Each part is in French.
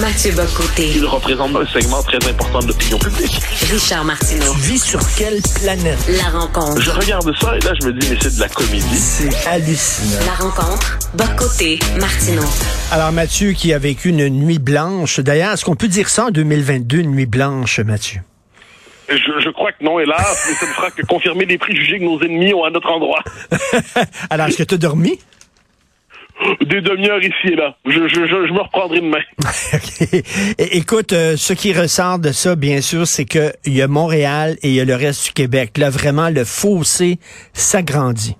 Mathieu Bocoté. Il représente un segment très important de l'opinion publique. Richard Martineau. Tu vis sur quelle planète? La rencontre. Je regarde ça et là, je me dis, mais c'est de la comédie. C'est hallucinant. La rencontre. Bocoté. Martineau. Alors, Mathieu, qui a vécu une nuit blanche. D'ailleurs, est-ce qu'on peut dire ça en 2022, une nuit blanche, Mathieu? Je, je crois que non, hélas, mais ça ne fera que confirmer les préjugés que nos ennemis ont à notre endroit. Alors, est-ce que tu as dormi? Des demi-heures ici et là. Je, je, je, je me reprendrai demain. Écoute, euh, ce qui ressort de ça, bien sûr, c'est qu'il y a Montréal et il y a le reste du Québec. Là, vraiment, le fossé s'agrandit.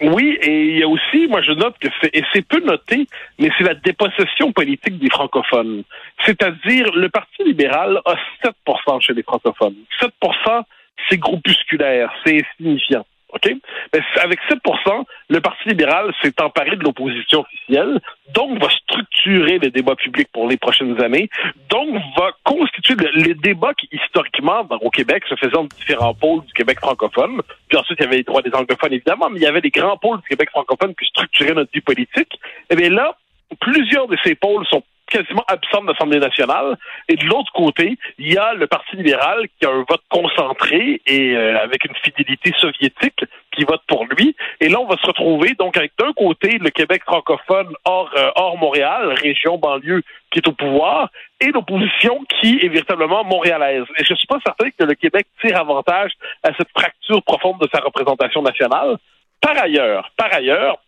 Oui, et il y a aussi, moi je note que c'est, et c'est peu noté, mais c'est la dépossession politique des francophones. C'est-à-dire, le Parti libéral a 7% chez les francophones. 7%, c'est groupusculaire, c'est insignifiant. OK? Mais avec 7%, le Parti libéral s'est emparé de l'opposition officielle, donc va structurer les débats publics pour les prochaines années, donc va constituer le- les débats qui, historiquement, dans- au Québec, se faisaient dans différents pôles du Québec francophone. Puis ensuite, il y avait les droits des anglophones, évidemment, mais il y avait les grands pôles du Québec francophone qui structuraient notre vie politique. Et bien là, plusieurs de ces pôles sont quasiment absents de l'Assemblée nationale. Et de l'autre côté, il y a le Parti libéral qui a un vote concentré et euh, avec une fidélité soviétique qui vote pour lui. Et là, on va se retrouver donc avec d'un côté le Québec francophone hors, euh, hors Montréal, région banlieue qui est au pouvoir, et l'opposition qui est véritablement montréalaise. Et je suis pas certain que le Québec tire avantage à cette fracture profonde de sa représentation nationale. Par ailleurs, par ailleurs,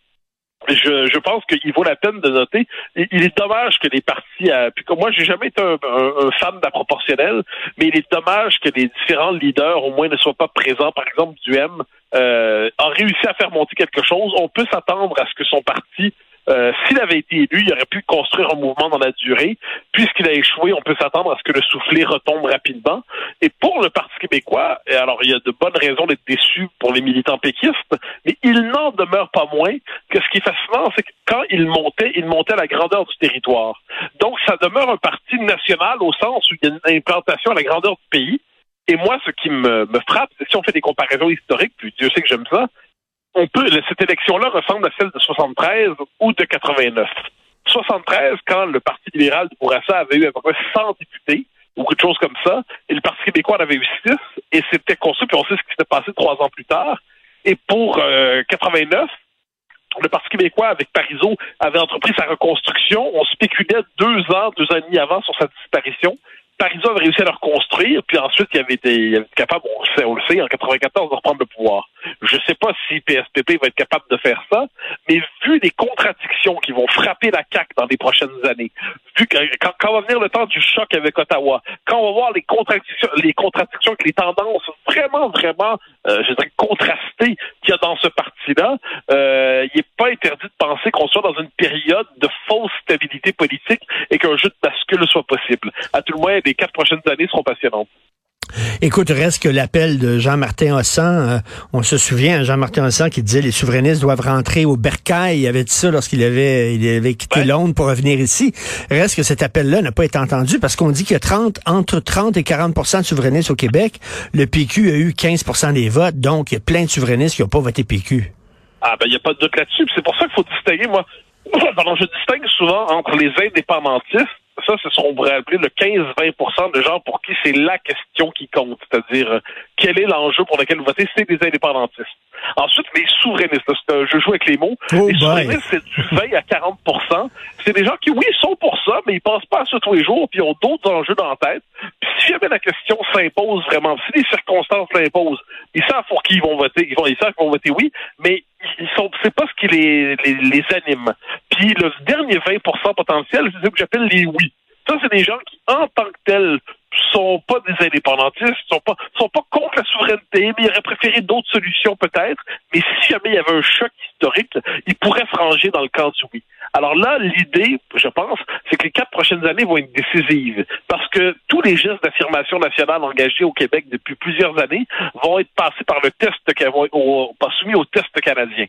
je, je pense qu'il vaut la peine de noter. Il, est dommage que les partis, puis comme moi, j'ai jamais été un, un- un fan de la proportionnelle, mais il est dommage que les différents leaders, au moins, ne soient pas présents. Par exemple, du M euh, a réussi à faire monter quelque chose. On peut s'attendre à ce que son parti euh, S'il avait été élu, il aurait pu construire un mouvement dans la durée. Puisqu'il a échoué, on peut s'attendre à ce que le soufflet retombe rapidement. Et pour le Parti québécois, et alors il y a de bonnes raisons d'être déçu pour les militants péquistes, mais il n'en demeure pas moins que ce qui est fascinant, c'est que quand il montait, il montait à la grandeur du territoire. Donc ça demeure un parti national au sens où il y a une implantation à la grandeur du pays. Et moi, ce qui me, me frappe, c'est si on fait des comparaisons historiques, puis Dieu sait que j'aime ça, on peut, cette élection-là ressemble à celle de 73 ou de 89. 73, quand le Parti libéral de Bourassa avait eu à peu près 100 députés, ou quelque chose comme ça, et le Parti québécois en avait eu 6, et c'était construit, puis on sait ce qui s'était passé trois ans plus tard. Et pour euh, 89, le Parti québécois, avec Parizeau, avait entrepris sa reconstruction. On spéculait deux ans, deux ans et demi avant sur sa disparition. Parizeau avait réussi à le reconstruire, puis ensuite, il avait été, il avait été capable, on le, sait, on le sait, en 94, de reprendre le pouvoir. Je ne sais pas si PSPP va être capable de faire ça, mais vu les contradictions qui vont frapper la CAQ dans les prochaines années, vu que quand, quand va venir le temps du choc avec Ottawa, quand on va voir les contradictions, les contradictions les tendances vraiment, vraiment, euh, je dirais, contrastées qu'il y a dans ce parti-là, euh, il n'est pas interdit de penser qu'on soit dans une période de fausse stabilité politique et qu'un jeu de bascule soit possible. À tout le moins, les quatre prochaines années seront passionnantes. Écoute, reste que l'appel de Jean-Martin Hossan, euh, on se souvient, Jean-Martin Hossan qui disait les souverainistes doivent rentrer au bercail. Il avait dit ça lorsqu'il avait, il avait quitté Ouais. Londres pour revenir ici. Reste que cet appel-là n'a pas été entendu parce qu'on dit qu'il y a 30, entre 30 et 40% de souverainistes au Québec. Le PQ a eu 15% des votes, donc il y a plein de souverainistes qui n'ont pas voté PQ. Ah ben il n'y a pas de doute là-dessus. C'est pour ça qu'il faut distinguer, moi. Pardon, je distingue souvent entre les indépendantistes. Ça, c'est ce qu'on pourrait appeler le 15-20 de gens pour qui c'est la question qui compte. C'est-à-dire, euh, quel est l'enjeu pour lequel voter? C'est des indépendantistes. Ensuite, les souverainistes. un- je joue avec les mots. Oh les souverainistes, c'est du 20 à 40% C'est des gens qui, oui, sont pour ça, mais ils pensent pas à ça tous les jours, puis ils ont d'autres enjeux dans la tête. Puis si jamais la question s'impose vraiment, si les circonstances l'imposent, ils savent pour qui ils vont voter. Ils, vont, ils savent qu'ils vont voter oui, mais ils sont, c'est pas ce qui les, les, les anime. Puis le dernier 20 potentiel, c'est ce que j'appelle les oui. Ça, c'est des gens qui, en tant que tels, sont pas des indépendantistes, sont pas sont pas contre la souveraineté, mais ils auraient préféré d'autres solutions peut-être. Mais si jamais il y avait un choc historique, ils pourraient se ranger dans le camp du oui. Alors là, l'idée, je pense, c'est que les quatre prochaines années vont être décisives. Parce que tous les gestes d'affirmation nationale engagés au Québec depuis plusieurs années vont être passés par le test, pas soumis au test canadien.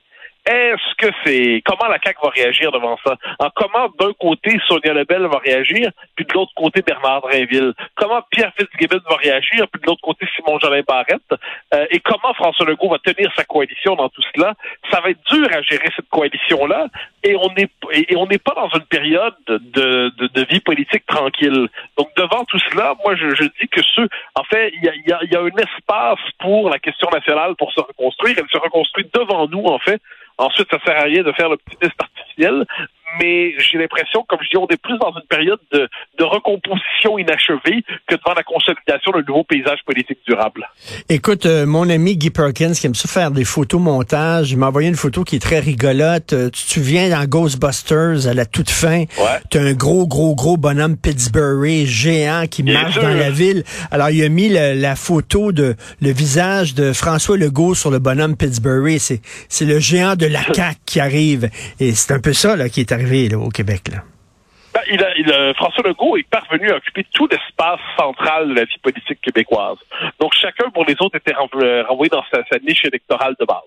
Est-ce que c'est comment la CAQ va réagir devant ça? En comment d'un côté Sonia Lebel va réagir, puis de l'autre côté Bernard Drinville? Comment Pierre Fitzgibbon va réagir, puis de l'autre côté Simon Jolin Barrette? Euh, et comment François Legault va tenir sa coalition dans tout cela? Ça va être dur à gérer cette coalition-là, et on n'est et on n'est pas dans une période de, de, de, vie politique tranquille. Donc devant tout cela, moi je, je dis que ceux, en fait, il y a, y, a, y a un espace pour la question nationale pour se reconstruire. Elle se reconstruit devant nous, en fait. Ensuite, ça sert à rien de faire l'optimisme artificiel, mais j'ai l'impression, comme je dis, on est plus dans une période de, de, recomposition inachevée que devant la consolidation d'un nouveau paysage politique durable. Écoute, euh, mon ami Guy Perkins, qui aime ça faire des photos montage, il m'a envoyé une photo qui est très rigolote. Euh, tu te souviens dans Ghostbusters, à la toute fin, ouais. tu as un gros, gros, gros bonhomme Pittsburgh géant qui Bien marche sûr. dans la ville. Alors, il a mis le, la photo de le visage de François Legault sur le bonhomme Pittsburgh. C'est, c'est le géant de la CAQ qui arrive. Et c'est un peu ça là, qui est au Québec. Ben, François Legault est parvenu à occuper tout l'espace central de la vie politique québécoise. Donc chacun pour les autres était renvoyé dans sa, niche électorale de base.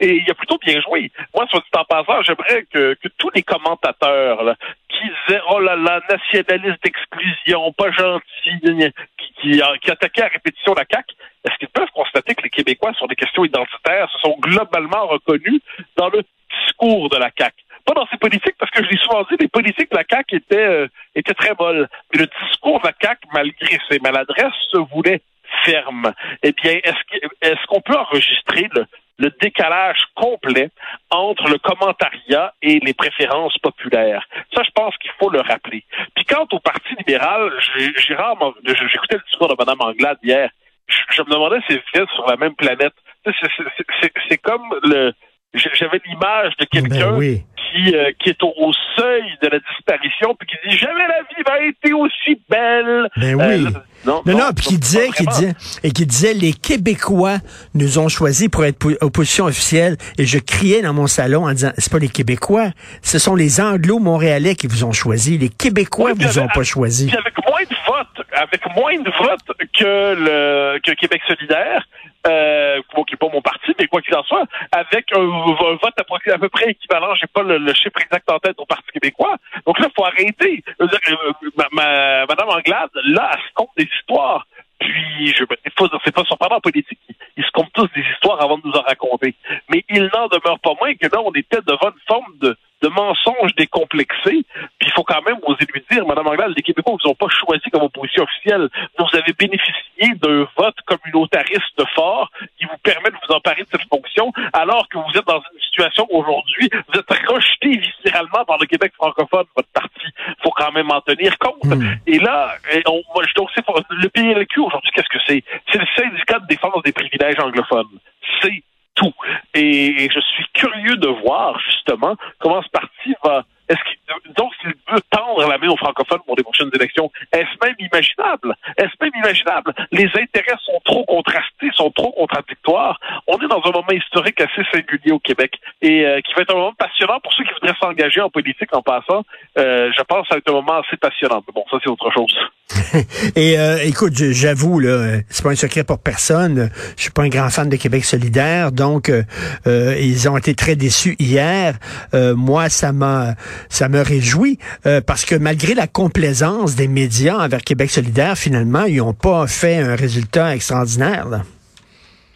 Et il a plutôt bien joué. Moi, soit dit en passant, j'aimerais que, tous les commentateurs qui disaient oh là là, nationaliste d'exclusion, pas gentil, qui, qui, qui attaquaient à répétition la CAQ, est-ce qu'ils peuvent constater que les Québécois sur des questions identitaires se sont globalement reconnus dans le discours de la CAQ? Pas dans ses politiques, parce que je l'ai souvent dit, les politiques de la CAQ étaient, euh, étaient très molles. Mais le discours de la CAQ, malgré ses maladresses, se voulait ferme. Eh bien, est-ce est qu'on peut enregistrer le, le décalage complet entre le commentariat et les préférences populaires? Ça, je pense qu'il faut le rappeler. Puis quant au Parti libéral, j'écoutais le discours de Mme Anglade hier, je, je me demandais si c'était sur la même planète. C'est comme le, j'avais l'image de quelqu'un ben oui. Qui, euh, qui est au, au, seuil de la disparition puis qui dit jamais la vie va être aussi belle. Ben oui. Euh, non, non, non, non, puis qui disait, qui disait, et qui disait, les Québécois nous ont choisis pour être opposition officielle. Et je criais dans mon salon en disant, c'est pas les Québécois, ce sont les Anglo-Montréalais qui vous ont choisi. Les Québécois oui, vous avec, ont pas choisi. Puis avec moins de votes, avec moins de votes que le que Québec solidaire. Euh, bon, qui n'est pas mon parti, mais quoi qu'il en soit, avec un, vote à, à, peu près équivalent, j'ai pas le, chiffre exact en tête au Parti québécois. Donc là, il faut arrêter. Euh, ma, ma, Madame Anglade, là, elle se compte des histoires. Puis, je, c'est pas surprenant en politique, ils, ils se comptent tous des histoires avant de nous en raconter. Mais il n'en demeure pas moins que là, on était devant une forme de, de mensonge décomplexé. Puis il faut quand même oser lui dire, Madame Anglade, les Québécois vous ont pas choisi comme opposition officielle. Vous avez bénéficié d'un vote communautariste fort qui vous permet de vous emparer de cette fonction, alors que vous êtes dans une situation aujourd'hui, vous êtes rejeté viscéralement par le Québec francophone, votre parti. Il faut quand même en tenir compte. Mm. Et là, on, moi, je donc, le PLQ aujourd'hui, qu'est-ce que c'est? C'est le syndicat de défense des privilèges anglophones. C'est Et je suis curieux de voir justement comment ce parti va. Est-ce qu'il donc s'il veut tendre main aux francophones pour les prochaines élections, est-ce même imaginable? Est-ce même imaginable? Les intérêts sont trop contrastés, sont trop contradictoires. On est dans un moment historique assez singulier au Québec et euh, qui va être un moment passionnant pour ceux qui voudraient s'engager en politique en passant. Euh, je pense que ça va être un moment assez passionnant. Mais bon, ça c'est autre chose. Et euh, écoute, j'avoue là, c'est pas un secret pour personne. Je suis pas un grand fan de Québec solidaire, donc ils ont été très déçus hier. Moi, ça m'a ça me réjouit parce que malgré la complaisance des médias envers Québec solidaire, finalement, ils n'ont pas fait un résultat extraordinaire. Là.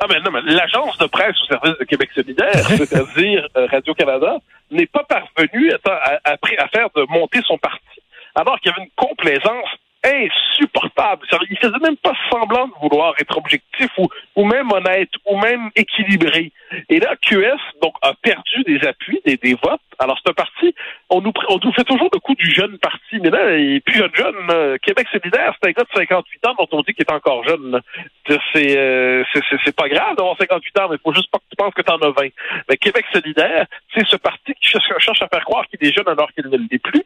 Ah ben non, mais l'agence de presse au service de Québec solidaire, c'est-à-dire Radio-Canada, n'est pas parvenue à, à, à, faire de monter son parti, alors qu'il y avait une complaisance insupportable. Il faisait même pas semblant de vouloir être objectif ou, ou même honnête ou même équilibré. Et là, QS donc a perdu des appuis, des, des votes. Alors c'est un parti, on nous, fait toujours le coup du jeune parti, mais là, il est plus jeune jeune. Québec solidaire, c'est un gars de 58 ans dont on dit qu'il est encore jeune. C'est euh, pas grave d'avoir 58 ans, mais il faut juste pas que tu penses que t'en as 20. Mais Québec solidaire, c'est ce parti qui cherche à faire croire qu'il est jeune alors qu'il ne l'est plus.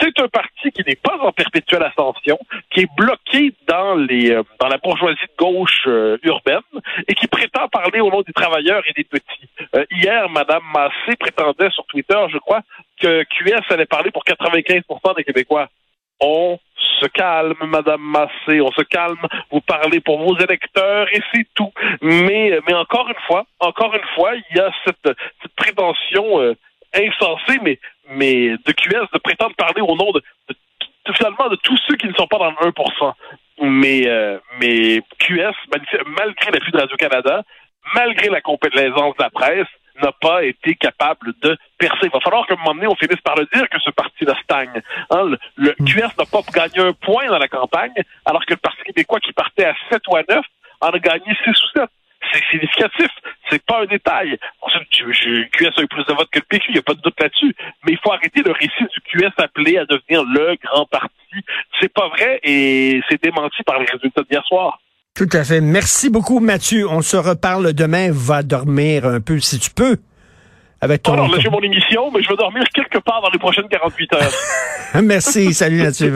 C'est un parti qui n'est pas en perpétuelle ascension, qui est bloqué dans euh, la bourgeoisie de gauche euh, urbaine et qui prétend parler au nom des travailleurs et des petits. Euh, hier, Madame Massé prétendait sur Twitter, je crois, que QS allait parler pour 95% des Québécois. on se calme, Madame Massé, on se calme, vous parlez pour vos électeurs et c'est tout. Mais, mais encore une fois, encore une fois, il y a cette, prétention euh, insensée, mais, mais de QS de prétendre parler au nom de, finalement de tous ceux qui ne sont pas dans le 1%. Mais, euh, mais QS, malgré l'appui de Radio-Canada, malgré la complaisance de la presse, n'a pas été capable de percer. Il va falloir qu'à un moment donné, on finisse par le dire que ce parti-là stagne. Hein, le, le, mm. QS n'a pas gagné un point dans la campagne, alors que le Parti québécois qui partait à 7 ou à 9 en a gagné 6 ou 7. C'est significatif. C'est pas un détail. QS a eu plus de votes que le PQ, il n'y a pas de doute là-dessus. Mais il faut arrêter le récit du QS appelé à devenir le grand parti. C'est pas vrai et c'est démenti par les résultats d'hier soir. Tout à fait. Merci beaucoup, Mathieu. On se reparle demain. Va dormir un peu si tu peux. Avec ton... Alors là, j'ai mon émission, mais je vais dormir quelque part dans les prochaines 48 heures. Merci. Salut, Mathieu